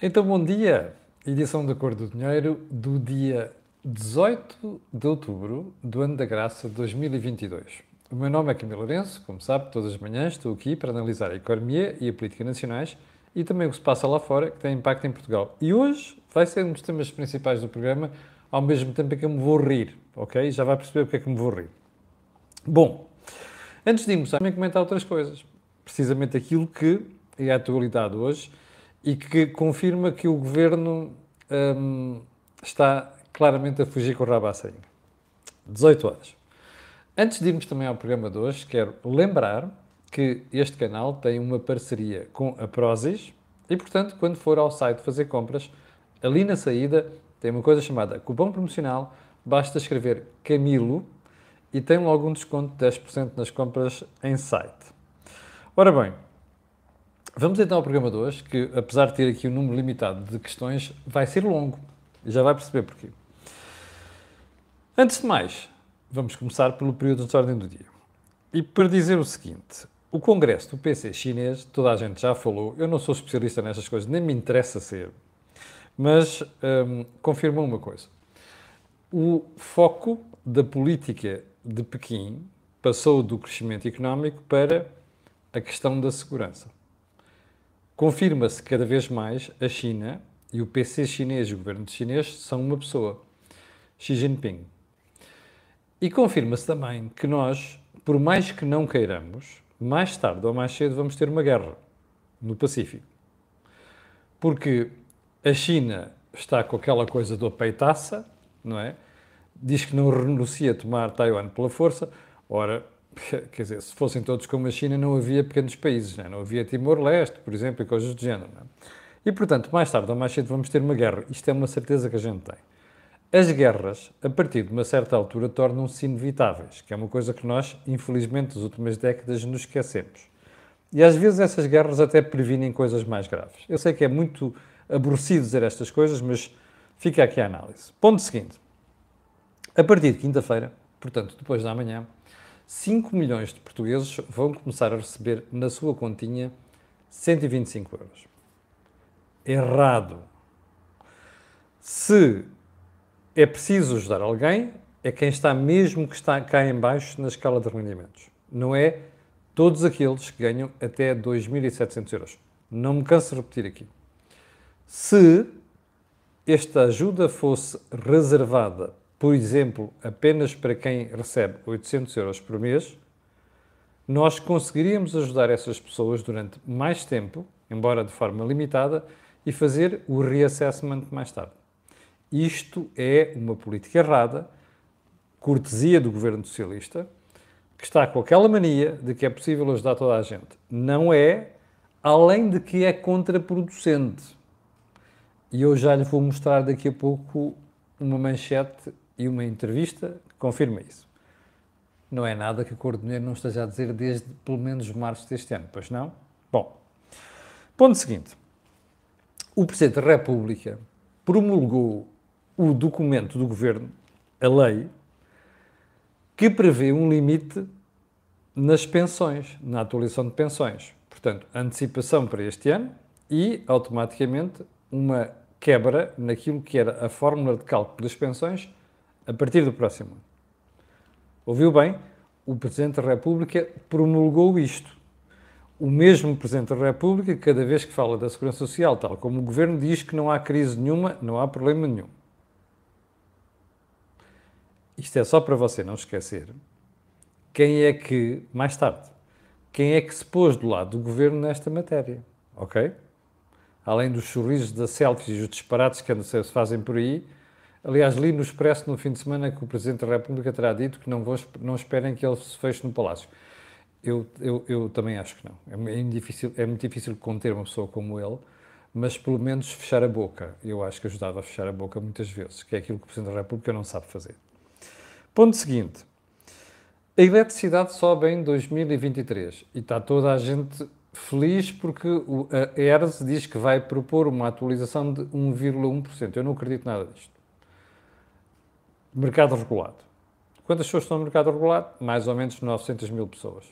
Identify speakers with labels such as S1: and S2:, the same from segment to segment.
S1: Então, bom dia! Edição da Cor do Dinheiro do dia 18 de outubro do ano da graça de 2022. O meu nome é Camilo Lourenço, como sabe, todas as manhãs estou aqui para analisar a economia e a política nacionais e também o que se passa lá fora que tem impacto em Portugal. E hoje vai ser um dos temas principais do programa, ao mesmo tempo em que eu me vou rir, ok? Já vai perceber porque é que me vou rir. Bom, antes de irmos, também comentar outras coisas. Precisamente aquilo que é a atualidade hoje e que confirma que o governo hum, está claramente a fugir com o rabo à saída. 18 horas. Antes de irmos também ao programa de hoje, quero lembrar que este canal tem uma parceria com a Prozis e, portanto, quando for ao site fazer compras, ali na saída tem uma coisa chamada cupom promocional, basta escrever Camilo e tem logo um desconto de 10% nas compras em site. Ora bem, Vamos então ao programa de hoje, que apesar de ter aqui um número limitado de questões, vai ser longo. Já vai perceber porquê. Antes de mais, vamos começar pelo período de ordem do dia. E para dizer o seguinte, o congresso do PC chinês, toda a gente já falou, eu não sou especialista nestas coisas, nem me interessa ser, mas hum, confirma uma coisa. O foco da política de Pequim passou do crescimento económico para a questão da segurança. Confirma-se cada vez mais a China e o PC chinês e o governo chinês são uma pessoa, Xi Jinping. E confirma-se também que nós, por mais que não queiramos, mais tarde ou mais cedo vamos ter uma guerra no Pacífico. Porque a China está com aquela coisa do peitaça, não é? Diz que não renuncia a tomar Taiwan pela força. Ora, quer dizer, se fossem todos como a China, não havia pequenos países, não, é? não havia Timor-Leste, por exemplo, e coisas do género. É? E, portanto, mais tarde ou mais cedo vamos ter uma guerra. Isto é uma certeza que a gente tem. As guerras, a partir de uma certa altura, tornam-se inevitáveis, que é uma coisa que nós, infelizmente, nas últimas décadas nos esquecemos. E às vezes essas guerras até previnem coisas mais graves. Eu sei que é muito aborrecido dizer estas coisas, mas fica aqui a análise. Ponto seguinte. A partir de quinta-feira, portanto, depois da manhã, 5 milhões de portugueses vão começar a receber na sua continha 125 euros. Errado. Se é preciso ajudar alguém, é quem está mesmo que está cá em baixo na escala de rendimentos. Não é todos aqueles que ganham até 2.700 euros. Não me canso de repetir aqui. Se esta ajuda fosse reservada por exemplo, apenas para quem recebe 800 euros por mês, nós conseguiríamos ajudar essas pessoas durante mais tempo, embora de forma limitada, e fazer o reassessment mais tarde. Isto é uma política errada, cortesia do governo socialista, que está com aquela mania de que é possível ajudar toda a gente. Não é, além de que é contraproducente. E eu já lhe vou mostrar daqui a pouco uma manchete e uma entrevista confirma isso. Não é nada que a Cor Dinheiro não esteja a dizer desde pelo menos março deste ano, pois não? Bom, ponto seguinte. O Presidente da República promulgou o documento do Governo, a lei, que prevê um limite nas pensões, na atualização de pensões. Portanto, antecipação para este ano e, automaticamente, uma quebra naquilo que era a fórmula de cálculo das pensões a partir do próximo ano. Ouviu bem? O Presidente da República promulgou isto. O mesmo Presidente da República, cada vez que fala da Segurança Social, tal como o Governo, diz que não há crise nenhuma, não há problema nenhum. Isto é só para você não esquecer quem é que, mais tarde, quem é que se pôs do lado do Governo nesta matéria, ok? Além dos sorrisos da selfies e os disparates que se fazem por aí, Aliás, li no Expresso no fim de semana que o Presidente da República terá dito que não, vou, não esperem que ele se feche no Palácio. Eu, eu, eu também acho que não. É, é, difícil, é muito difícil conter uma pessoa como ele, mas pelo menos fechar a boca. Eu acho que ajudava a fechar a boca muitas vezes, que é aquilo que o Presidente da República não sabe fazer. Ponto seguinte. A eletricidade sobe em 2023 e está toda a gente feliz porque a ERS diz que vai propor uma atualização de 1,1%. Eu não acredito nada disto. Mercado regulado. Quantas pessoas estão no mercado regulado? Mais ou menos 900 mil pessoas.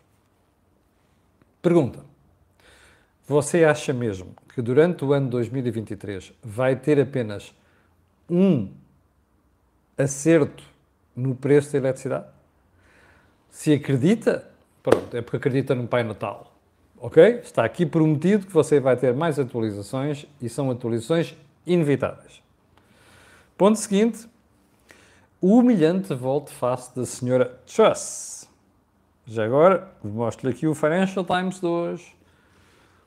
S1: Pergunta: Você acha mesmo que durante o ano 2023 vai ter apenas um acerto no preço da eletricidade? Se acredita, pronto, é porque acredita no Pai Natal. Ok? Está aqui prometido que você vai ter mais atualizações e são atualizações inevitáveis. Ponto seguinte: humilhante volte-face da senhora Truss. Já agora, mostro-lhe aqui o Financial Times de hoje.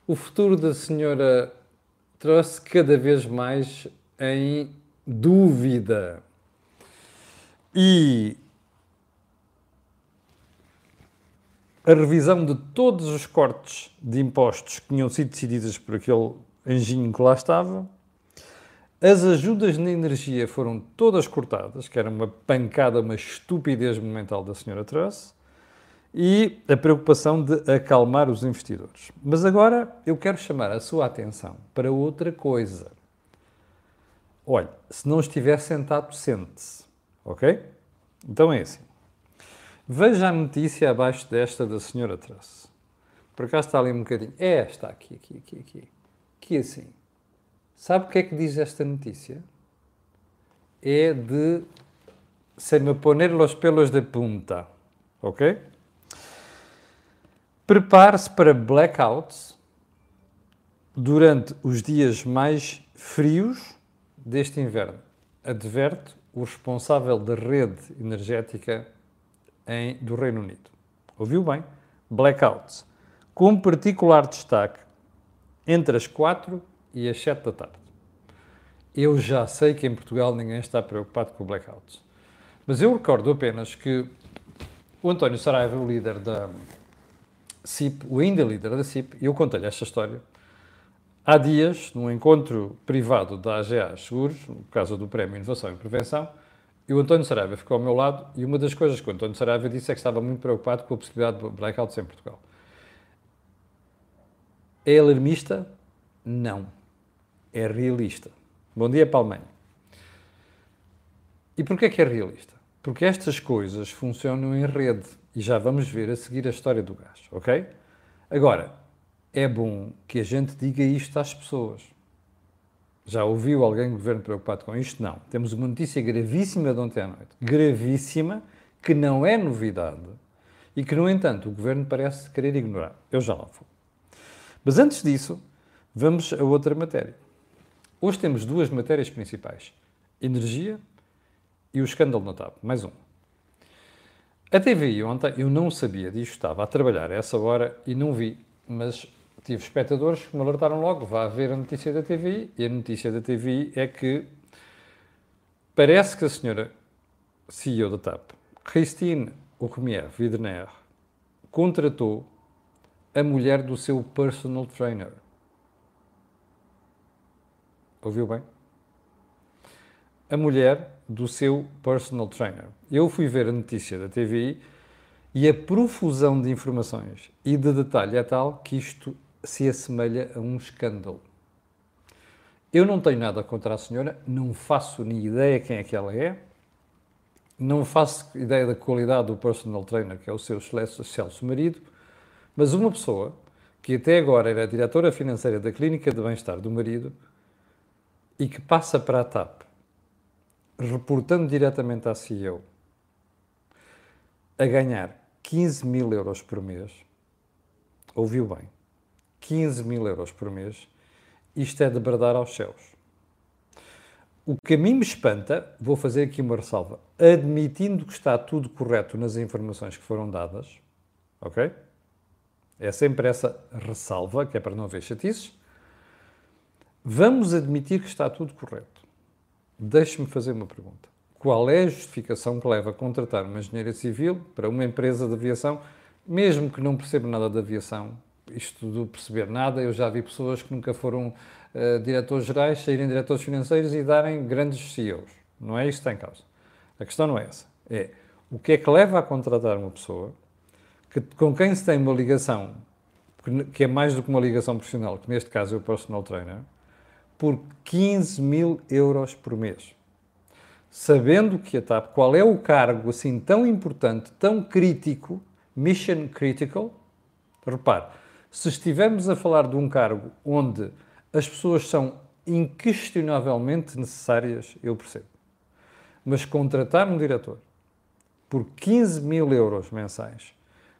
S1: O futuro da senhora Truss cada vez mais em dúvida. E a revisão de todos os cortes de impostos que tinham sido decididos por aquele anjinho que lá estava. As ajudas na energia foram todas cortadas, que era uma pancada, uma estupidez monumental da senhora Truss, e a preocupação de acalmar os investidores. Mas agora eu quero chamar a sua atenção para outra coisa. Olha, se não estiver sentado, sente-se, ok? Então é assim. Veja a notícia abaixo desta da senhora Truss. Por acaso está ali um bocadinho. É esta aqui, aqui, aqui, aqui. Que assim. Sabe o que é que diz esta notícia? É de se me poner los pelos de punta. Ok? Prepare-se para blackouts durante os dias mais frios deste inverno. Adverte o responsável da rede energética em, do Reino Unido. Ouviu bem? Blackouts. Com particular destaque entre as 4 e as 7 da tarde. Eu já sei que em Portugal ninguém está preocupado com blackouts. Mas eu recordo apenas que o António Saraiva, o líder da CIP, o ainda líder da CIP, e eu contei-lhe esta história, há dias, num encontro privado da AGA Seguros, no caso do Prémio Inovação e Prevenção, e o António Saraiva ficou ao meu lado e uma das coisas que o António Saraiva disse é que estava muito preocupado com a possibilidade de blackouts em Portugal. É alarmista? Não. É realista. Bom dia, Palmeiro. E porquê que é realista? Porque estas coisas funcionam em rede e já vamos ver a seguir a história do gás, ok? Agora, é bom que a gente diga isto às pessoas. Já ouviu alguém do governo preocupado com isto? Não. Temos uma notícia gravíssima de ontem à noite. Gravíssima, que não é novidade e que, no entanto, o governo parece querer ignorar. Eu já lá vou. Mas antes disso, vamos a outra matéria. Hoje temos duas matérias principais: energia e o escândalo na TAP. Mais um. A TVI ontem, eu não sabia disto, estava a trabalhar a essa hora e não vi, mas tive espectadores que me alertaram logo, vá ver a notícia da TVI, e a notícia da TVI é que parece que a senhora CEO da TAP, Christine Ourmier Widner, contratou a mulher do seu personal trainer. Ouviu bem? A mulher do seu personal trainer. Eu fui ver a notícia da TVI e a profusão de informações e de detalhe é tal que isto se assemelha a um escândalo. Eu não tenho nada contra a senhora, não faço nem ideia quem é que ela é, não faço ideia da qualidade do personal trainer, que é o seu excelso marido, mas uma pessoa que até agora era diretora financeira da Clínica de Bem-Estar do marido e que passa para a TAP, reportando diretamente à CEO, a ganhar 15 mil euros por mês, ouviu bem, 15 mil euros por mês, isto é de bradar aos céus. O que a mim me espanta, vou fazer aqui uma ressalva, admitindo que está tudo correto nas informações que foram dadas, ok? É sempre essa ressalva, que é para não haver chatices. Vamos admitir que está tudo correto. Deixe-me fazer uma pergunta. Qual é a justificação que leva a contratar uma engenheira civil para uma empresa de aviação, mesmo que não perceba nada de aviação, isto de perceber nada, eu já vi pessoas que nunca foram uh, diretores gerais, saírem diretores financeiros e darem grandes CEOs. Não é isto que está em causa. A questão não é essa. É o que é que leva a contratar uma pessoa que, com quem se tem uma ligação, que é mais do que uma ligação profissional, que neste caso é o personal trainer, por 15 mil euros por mês. Sabendo que a TAP, qual é o cargo assim tão importante, tão crítico, mission critical, repare, Se estivermos a falar de um cargo onde as pessoas são inquestionavelmente necessárias, eu percebo. Mas contratar um diretor por 15 mil euros mensais,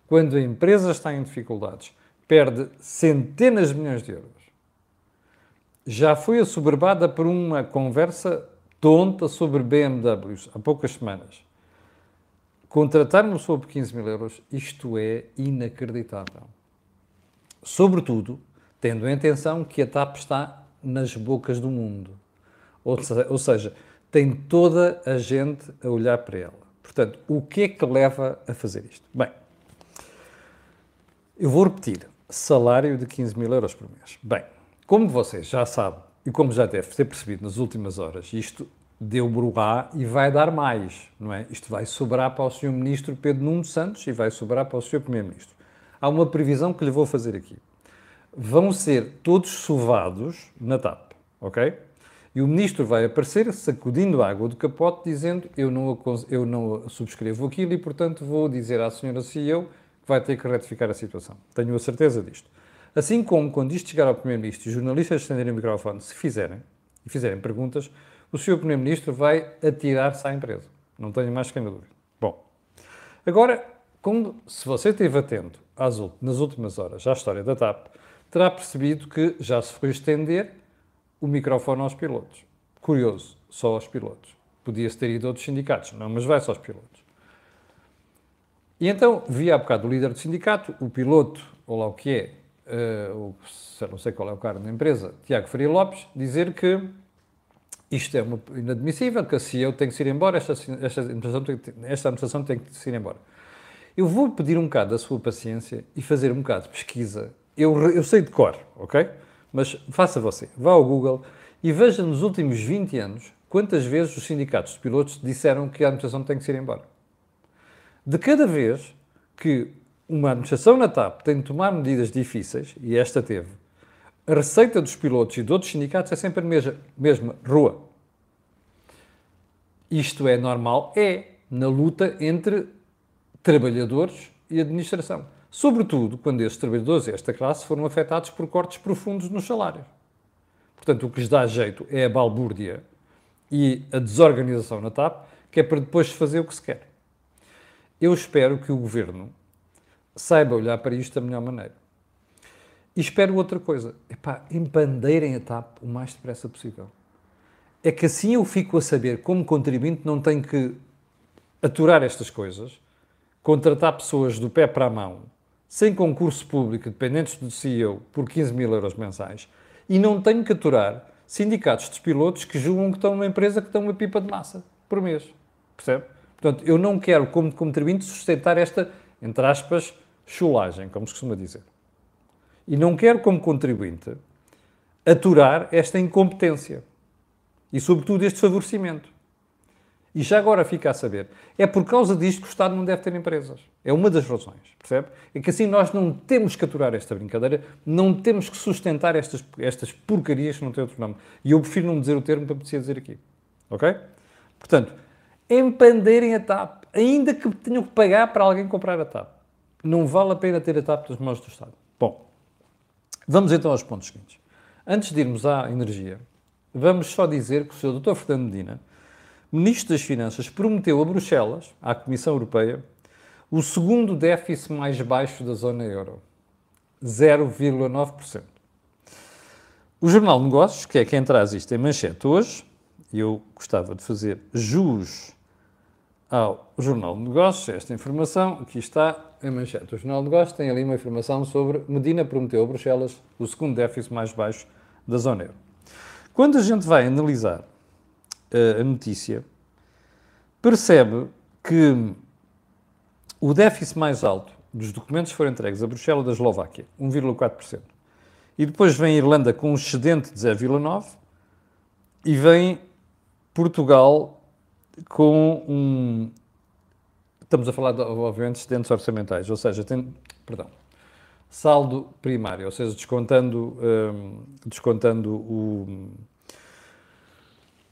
S1: quando a empresa está em dificuldades, perde centenas de milhões de euros, já foi assoberbada por uma conversa tonta sobre BMWs há poucas semanas. Contratar uma pessoa por 15 mil euros, isto é inacreditável. Sobretudo, tendo em atenção que a TAP está nas bocas do mundo. Ou seja, tem toda a gente a olhar para ela. Portanto, o que é que leva a fazer isto? Bem, eu vou repetir: salário de 15 mil euros por mês. Bem, como vocês já sabem, e como já deve ter percebido nas últimas horas, isto deu bruá e vai dar mais, não é? Isto vai sobrar para o Sr. Ministro Pedro Nuno Santos e vai sobrar para o Sr. Primeiro-Ministro. Há uma previsão que lhe vou fazer aqui. Vão ser todos sovados na TAP, ok? E o Ministro vai aparecer sacudindo a água do capote, dizendo eu não, eu não subscrevo aquilo e, portanto, vou dizer à Sra. CEO que vai ter que retificar a situação. Tenho a certeza disto. Assim como, quando isto chegar ao Primeiro-Ministro e os jornalistas estenderem o microfone, se fizerem, e fizerem perguntas, o Sr. Primeiro-Ministro vai atirar-se à empresa. Não tenho mais que dúvida. Bom, agora, se você esteve atento às, nas últimas horas à história da TAP, terá percebido que já se foi estender o microfone aos pilotos. Curioso, só aos pilotos. Podia-se ter ido a outros sindicatos, não, mas vai só aos pilotos. E então vi há bocado o líder do sindicato, o piloto, ou lá o que é, uh, não sei qual é o cargo da empresa, Tiago Faria Lopes, dizer que isto é uma, inadmissível, que a CEO tem que se ir embora, esta, esta, administração tem, esta administração tem que se ir embora. Eu vou pedir um bocado da sua paciência e fazer um bocado de pesquisa. Eu, eu sei de cor, ok? Mas faça você, vá ao Google e veja nos últimos 20 anos quantas vezes os sindicatos de pilotos disseram que a administração tem que se ir embora. De cada vez que uma administração na TAP tem de tomar medidas difíceis, e esta teve, a receita dos pilotos e de outros sindicatos é sempre a mesma, mesma rua. Isto é normal? É, na luta entre trabalhadores e administração. Sobretudo quando estes trabalhadores e esta classe foram afetados por cortes profundos nos salários. Portanto, o que lhes dá jeito é a balbúrdia e a desorganização na TAP, que é para depois fazer o que se quer. Eu espero que o governo saiba olhar para isto da melhor maneira. E espero outra coisa. Epá, empandeirem a TAP o mais depressa possível. É que assim eu fico a saber, como contribuinte, não tenho que aturar estas coisas, contratar pessoas do pé para a mão, sem concurso público, dependentes do CEO, por 15 mil euros mensais, e não tenho que aturar sindicatos de pilotos que julgam que estão numa empresa que estão uma pipa de massa por mês. Percebe? Portanto, eu não quero, como contribuinte, sustentar esta entre aspas, chulagem, como se costuma dizer. E não quero, como contribuinte, aturar esta incompetência e, sobretudo, este favorecimento. E já agora fica a saber, é por causa disto que o Estado não deve ter empresas. É uma das razões, percebe? É que assim nós não temos que aturar esta brincadeira, não temos que sustentar estas, estas porcarias que não têm outro nome. E eu prefiro não dizer o termo para precisar dizer aqui. Ok? Portanto, empandeirem a TAP ainda que tenham que pagar para alguém comprar a TAP. Não vale a pena ter a TAP nas mãos do Estado. Bom, vamos então aos pontos seguintes. Antes de irmos à energia, vamos só dizer que o Sr. Dr. Fernando Medina, Ministro das Finanças, prometeu a Bruxelas, à Comissão Europeia, o segundo déficit mais baixo da zona euro, 0,9%. O Jornal Negócios, que é quem traz isto em manchete hoje, eu gostava de fazer jus ao Jornal de Negócios, esta informação, aqui está em manchete. O Jornal de Negócios tem ali uma informação sobre Medina prometeu a Bruxelas o segundo déficit mais baixo da zona euro. Quando a gente vai analisar uh, a notícia, percebe que o déficit mais alto dos documentos foram entregues a Bruxelas da Eslováquia, 1,4%. E depois vem a Irlanda com um excedente de 0,9% e vem Portugal com um. Estamos a falar, de, obviamente, de excedentes orçamentais, ou seja, tem. Perdão. Saldo primário, ou seja, descontando, um, descontando o,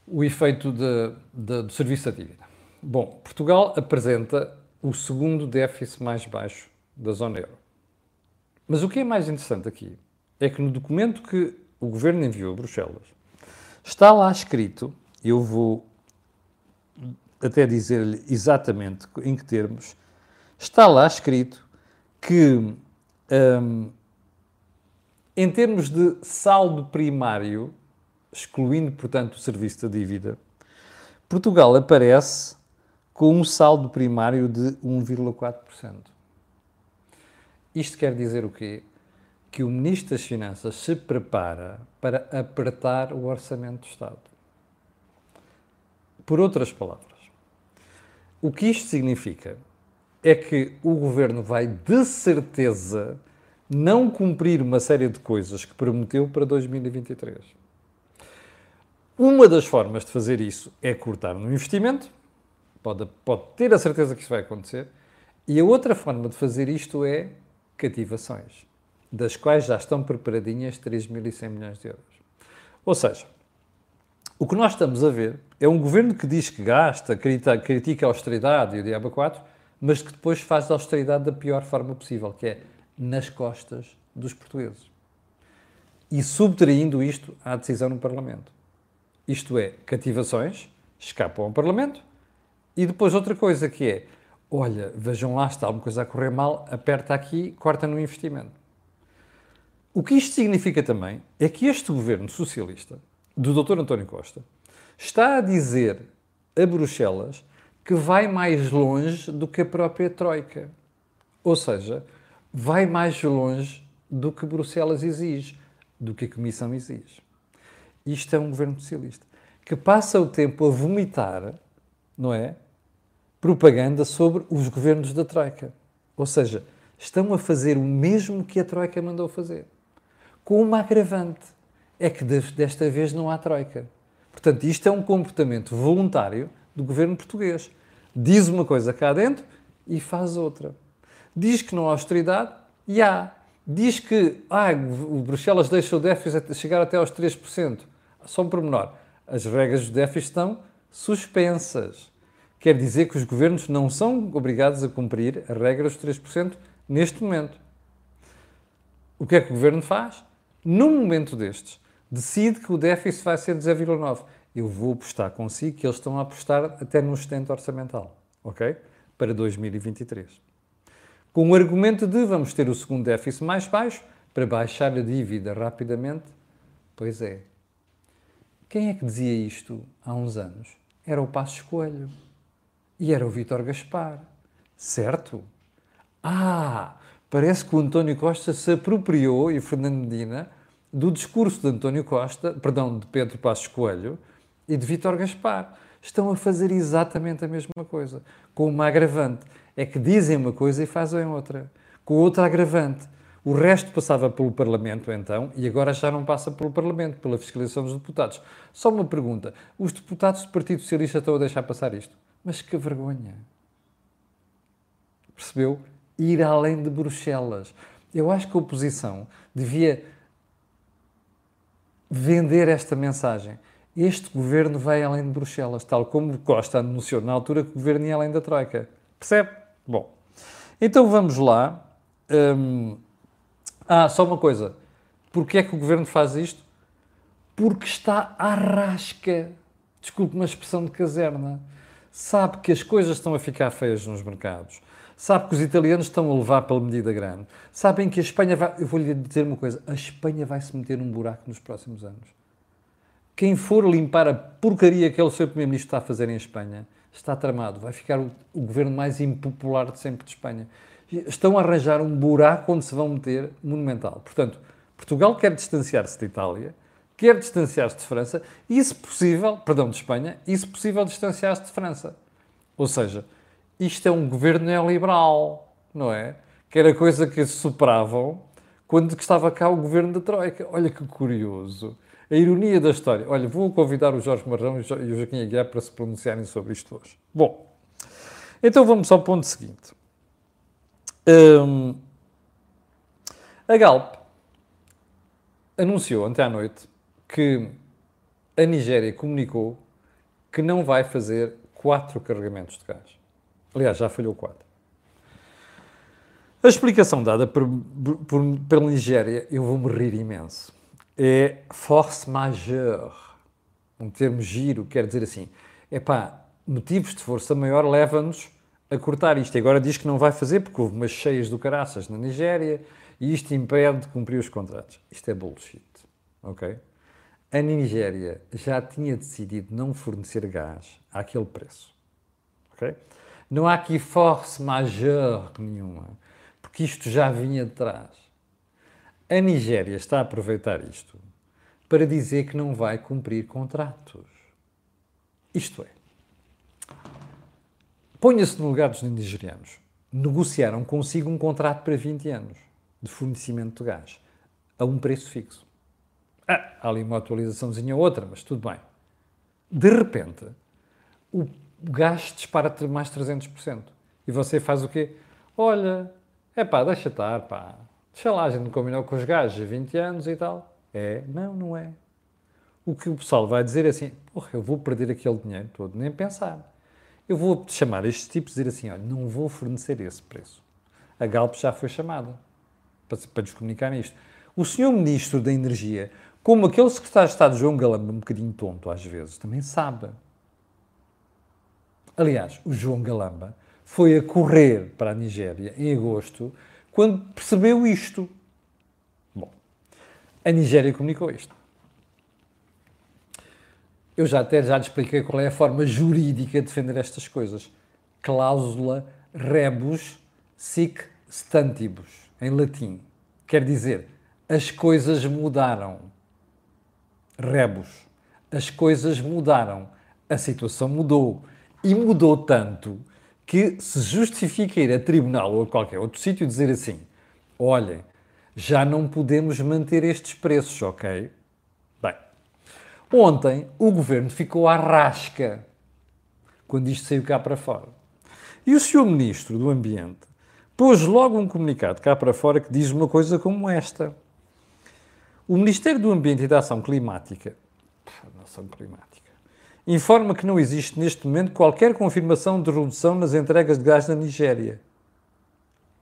S1: o efeito de, de, do serviço da dívida. Bom, Portugal apresenta o segundo déficit mais baixo da zona euro. Mas o que é mais interessante aqui é que no documento que o governo enviou a Bruxelas está lá escrito, eu vou até dizer-lhe exatamente em que termos, está lá escrito que, um, em termos de saldo primário, excluindo, portanto, o serviço da dívida, Portugal aparece com um saldo primário de 1,4%. Isto quer dizer o quê? Que o Ministro das Finanças se prepara para apertar o orçamento do Estado. Por outras palavras, o que isto significa é que o Governo vai de certeza não cumprir uma série de coisas que prometeu para 2023. Uma das formas de fazer isso é cortar no investimento, pode, pode ter a certeza que isso vai acontecer, e a outra forma de fazer isto é cativações, das quais já estão preparadinhas 3.100 milhões de euros. Ou seja, o que nós estamos a ver é um governo que diz que gasta, critica, a austeridade e o diabo 4, mas que depois faz a austeridade da pior forma possível, que é nas costas dos portugueses. E subtraindo isto à decisão no Parlamento. Isto é, cativações escapam ao Parlamento e depois outra coisa que é, olha, vejam lá, está alguma coisa a correr mal, aperta aqui, corta no investimento. O que isto significa também é que este governo socialista, do Dr. António Costa, está a dizer a Bruxelas que vai mais longe do que a própria Troika. Ou seja, vai mais longe do que Bruxelas exige, do que a Comissão exige. Isto é um governo socialista que passa o tempo a vomitar, não é? Propaganda sobre os governos da Troika. Ou seja, estão a fazer o mesmo que a Troika mandou fazer. Com uma agravante: é que desta vez não há Troika. Portanto, isto é um comportamento voluntário do governo português. Diz uma coisa cá dentro e faz outra. Diz que não há austeridade e há. Diz que ah, o Bruxelas deixa o déficit chegar até aos 3%. Só um pormenor. As regras do déficit estão suspensas. Quer dizer que os governos não são obrigados a cumprir a regra dos 3% neste momento. O que é que o governo faz? Num momento destes, decide que o déficit vai ser de 0,9. Eu vou apostar consigo que eles estão a apostar até no excedente orçamental, ok? Para 2023. Com o argumento de vamos ter o segundo déficit mais baixo para baixar a dívida rapidamente. Pois é, quem é que dizia isto há uns anos? Era o Passo Coelho. E era o Vítor Gaspar. Certo? Ah, parece que o António Costa se apropriou, e o Fernando Medina, do discurso de António Costa, perdão, de Pedro Passos Coelho e de Vítor Gaspar. Estão a fazer exatamente a mesma coisa, com uma agravante. É que dizem uma coisa e fazem outra. Com outra agravante. O resto passava pelo Parlamento, então, e agora já não passa pelo Parlamento, pela fiscalização dos deputados. Só uma pergunta: os deputados do Partido Socialista estão a deixar passar isto? Mas que vergonha! Percebeu? Ir além de Bruxelas. Eu acho que a oposição devia vender esta mensagem. Este governo vai além de Bruxelas, tal como Costa anunciou na altura que o governo ia além da Troika. Percebe? Bom, então vamos lá. Hum, ah, só uma coisa. Porquê é que o governo faz isto? Porque está à rasca. Desculpe uma expressão de caserna. Sabe que as coisas estão a ficar feias nos mercados. Sabe que os italianos estão a levar pela medida grande. Sabem que a Espanha vai. Eu vou-lhe dizer uma coisa: a Espanha vai se meter num buraco nos próximos anos. Quem for limpar a porcaria que é o seu Primeiro-Ministro está a fazer em Espanha está tramado. Vai ficar o, o governo mais impopular de sempre de Espanha estão a arranjar um buraco onde se vão meter monumental. Portanto, Portugal quer distanciar-se de Itália, quer distanciar-se de França e, se possível, perdão, de Espanha, e, se possível, distanciar-se de França. Ou seja, isto é um governo neoliberal, não é? Que era coisa que superavam quando estava cá o governo da Troika. Olha que curioso. A ironia da história. Olha, vou convidar o Jorge Marrão e o Joaquim Aguiar para se pronunciarem sobre isto hoje. Bom, então vamos ao ponto seguinte. Um, a Galp anunciou ontem à noite que a Nigéria comunicou que não vai fazer quatro carregamentos de gás. Aliás, já falhou quatro. A explicação dada por, por, pela Nigéria, eu vou-me rir imenso, é force majeure. Um termo giro, quer dizer assim, é pá, motivos de força maior levam-nos a cortar isto. E agora diz que não vai fazer porque houve umas cheias do caraças na Nigéria e isto impede de cumprir os contratos. Isto é bullshit, ok? A Nigéria já tinha decidido não fornecer gás àquele preço, ok? Não há aqui force majeure nenhuma porque isto já vinha de trás. A Nigéria está a aproveitar isto para dizer que não vai cumprir contratos. Isto é, ponha-se no lugar dos nigerianos. Negociaram consigo um contrato para 20 anos de fornecimento de gás a um preço fixo. Ah, há ali uma atualizaçãozinha ou outra, mas tudo bem. De repente, o gás dispara mais 300%. E você faz o quê? Olha, é pá, deixa estar, pá. Deixa lá, a gente combinou com os gajos há 20 anos e tal. É? Não, não é. O que o pessoal vai dizer é assim, porra, eu vou perder aquele dinheiro todo, nem pensar. Eu vou chamar estes tipos e dizer assim, olha, não vou fornecer esse preço. A Galp já foi chamada para, para lhes comunicar isto. O senhor Ministro da Energia, como aquele secretário de Estado João Galamba, um bocadinho tonto às vezes, também sabe. Aliás, o João Galamba foi a correr para a Nigéria em agosto, quando percebeu isto. Bom, a Nigéria comunicou isto. Eu já até já lhe expliquei qual é a forma jurídica de defender estas coisas. Cláusula rebus sic stantibus, em latim. Quer dizer, as coisas mudaram. Rebus. As coisas mudaram. A situação mudou. E mudou tanto que se justifica ir a tribunal ou a qualquer outro sítio dizer assim: olhem, já não podemos manter estes preços, ok? Bem, ontem o governo ficou à rasca quando isto saiu cá para fora. E o senhor Ministro do Ambiente pôs logo um comunicado cá para fora que diz uma coisa como esta. O Ministério do Ambiente e da Ação Climática, ação climática, informa que não existe neste momento qualquer confirmação de redução nas entregas de gás na Nigéria.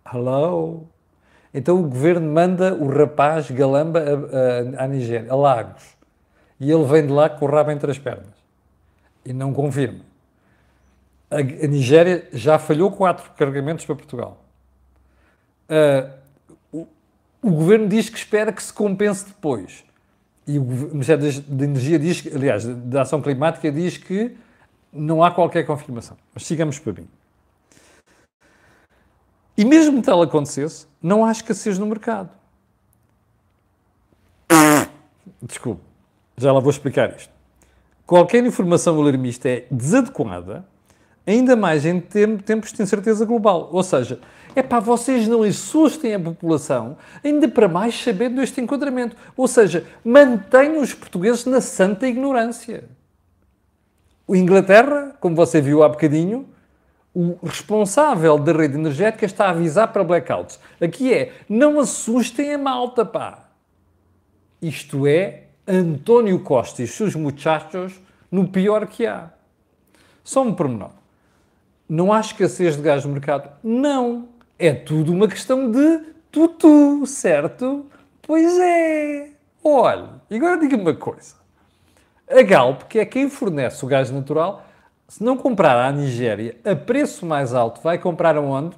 S1: Hello? Então o governo manda o rapaz Galamba à Nigéria, a Lagos, e ele vem de lá com o rabo entre as pernas e não confirma. A, a Nigéria já falhou quatro carregamentos para Portugal. Uh, o, o governo diz que espera que se compense depois. E o Ministério da Energia diz, aliás, da Ação Climática diz que não há qualquer confirmação. Mas sigamos para mim. E mesmo que tal acontecesse, não há escassez no mercado. Desculpe, já lá vou explicar isto. Qualquer informação alarmista é desadequada, ainda mais em tempos de incerteza global. Ou seja, é para vocês não assustem a população, ainda para mais sabendo este enquadramento. Ou seja, mantenham os portugueses na santa ignorância. O Inglaterra, como você viu há bocadinho, o responsável da rede energética está a avisar para blackouts. Aqui é, não assustem a malta, pá. Isto é António Costa e seus muchachos no pior que há. Só um pormenor. Não há escassez de gás no mercado? Não. É tudo uma questão de tutu, certo? Pois é. Olha, agora diga-me uma coisa. A Galp, que é quem fornece o gás natural, se não comprar à Nigéria a preço mais alto, vai comprar aonde?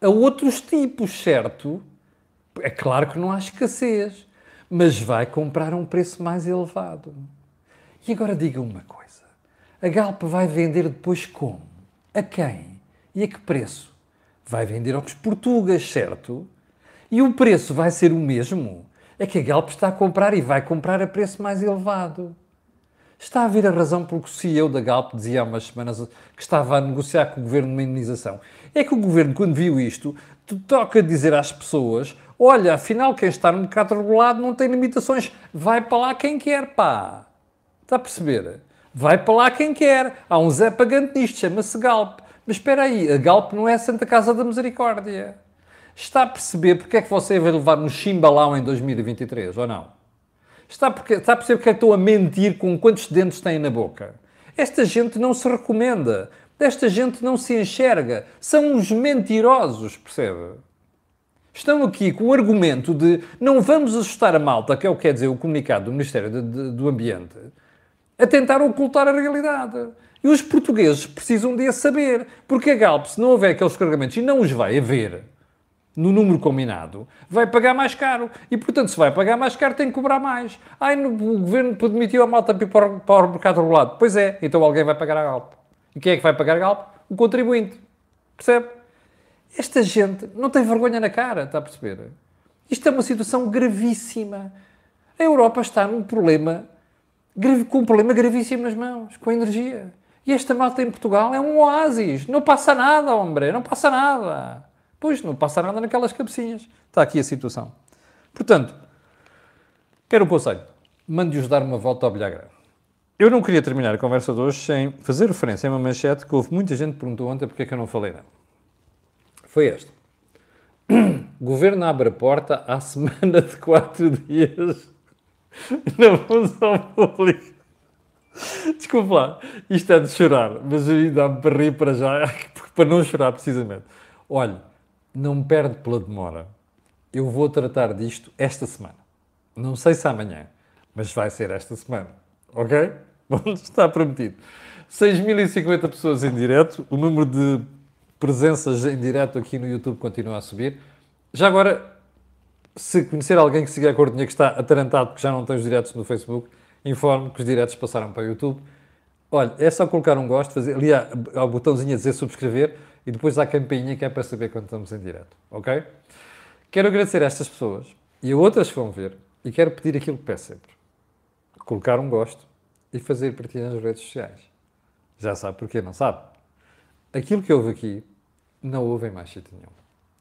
S1: A outros tipos, certo? É claro que não há escassez, mas vai comprar a um preço mais elevado. E agora diga uma coisa: a Galp vai vender depois como? A quem? E a que preço? vai vender aos portugueses, certo? E o preço vai ser o mesmo? É que a Galp está a comprar e vai comprar a preço mais elevado. Está a ver a razão pelo que o CEO da Galp dizia há umas semanas que estava a negociar com o governo uma indenização. É que o governo, quando viu isto, toca dizer às pessoas: olha, afinal, quem está no mercado regulado não tem limitações, vai para lá quem quer, pá. Está a perceber? Vai para lá quem quer. Há um Zé pagante nisto, chama-se Galp. Mas espera aí, a Galp não é a Santa Casa da Misericórdia. Está a perceber porque é que você vai levar um chimbalão em 2023, ou não? Está, porque, está a perceber porque é que estou a mentir com quantos dentes têm na boca? Esta gente não se recomenda. Desta gente não se enxerga. São uns mentirosos, percebe? Estão aqui com o argumento de não vamos assustar a malta, que é o que quer dizer o comunicado do Ministério do Ambiente, a tentar ocultar a realidade. E os portugueses precisam de a saber, porque a Galp, se não houver aqueles carregamentos, e não os vai haver no número combinado, vai pagar mais caro. E, portanto, se vai pagar mais caro, tem que cobrar mais. Ai, no, o governo demitiu a malta para para o mercado regulado. Pois é, então alguém vai pagar a Galp. E quem é que vai pagar a Galp? O contribuinte. Percebe? Esta gente não tem vergonha na cara, está a perceber? Isto é uma situação gravíssima. A Europa está num problema, com um problema gravíssimo nas mãos, com energia. E esta malta em Portugal é um oásis. Não passa nada, homem, não passa nada. Pois, não passa nada naquelas cabecinhas. Está aqui a situação. Portanto, quero um conselho. Mande-os dar uma volta ao bilhar Eu não queria terminar a conversa de hoje sem fazer referência a uma manchete que houve muita gente que perguntou ontem porque é que eu não falei nada foi este. Governo abre a porta à semana de quatro dias na função pública. Desculpa lá, isto é de chorar, mas dá-me para rir para já, para não chorar precisamente. Olha, não me perde pela demora. Eu vou tratar disto esta semana. Não sei se amanhã, mas vai ser esta semana. Ok? Está prometido. 6.050 pessoas em direto, o número de presenças em direto aqui no YouTube continua a subir. Já agora, se conhecer alguém que siga a Cordinha que está atarantado porque já não tem os diretos no Facebook, informe que os diretos passaram para o YouTube. Olha, é só colocar um gosto, fazer, ali há, há o botãozinho a dizer subscrever e depois há a campainha que é para saber quando estamos em direto, ok? Quero agradecer a estas pessoas e a outras que vão ver e quero pedir aquilo que peço sempre. Colocar um gosto e fazer partilha nas redes sociais. Já sabe porquê, não sabe? Aquilo que houve aqui não houve em mais sítio nenhum.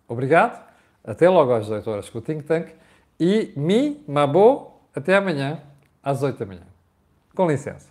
S1: Obrigado, até logo às 18 horas com o Think Tank e mi, mabo, até amanhã às 8 da manhã. Com licença.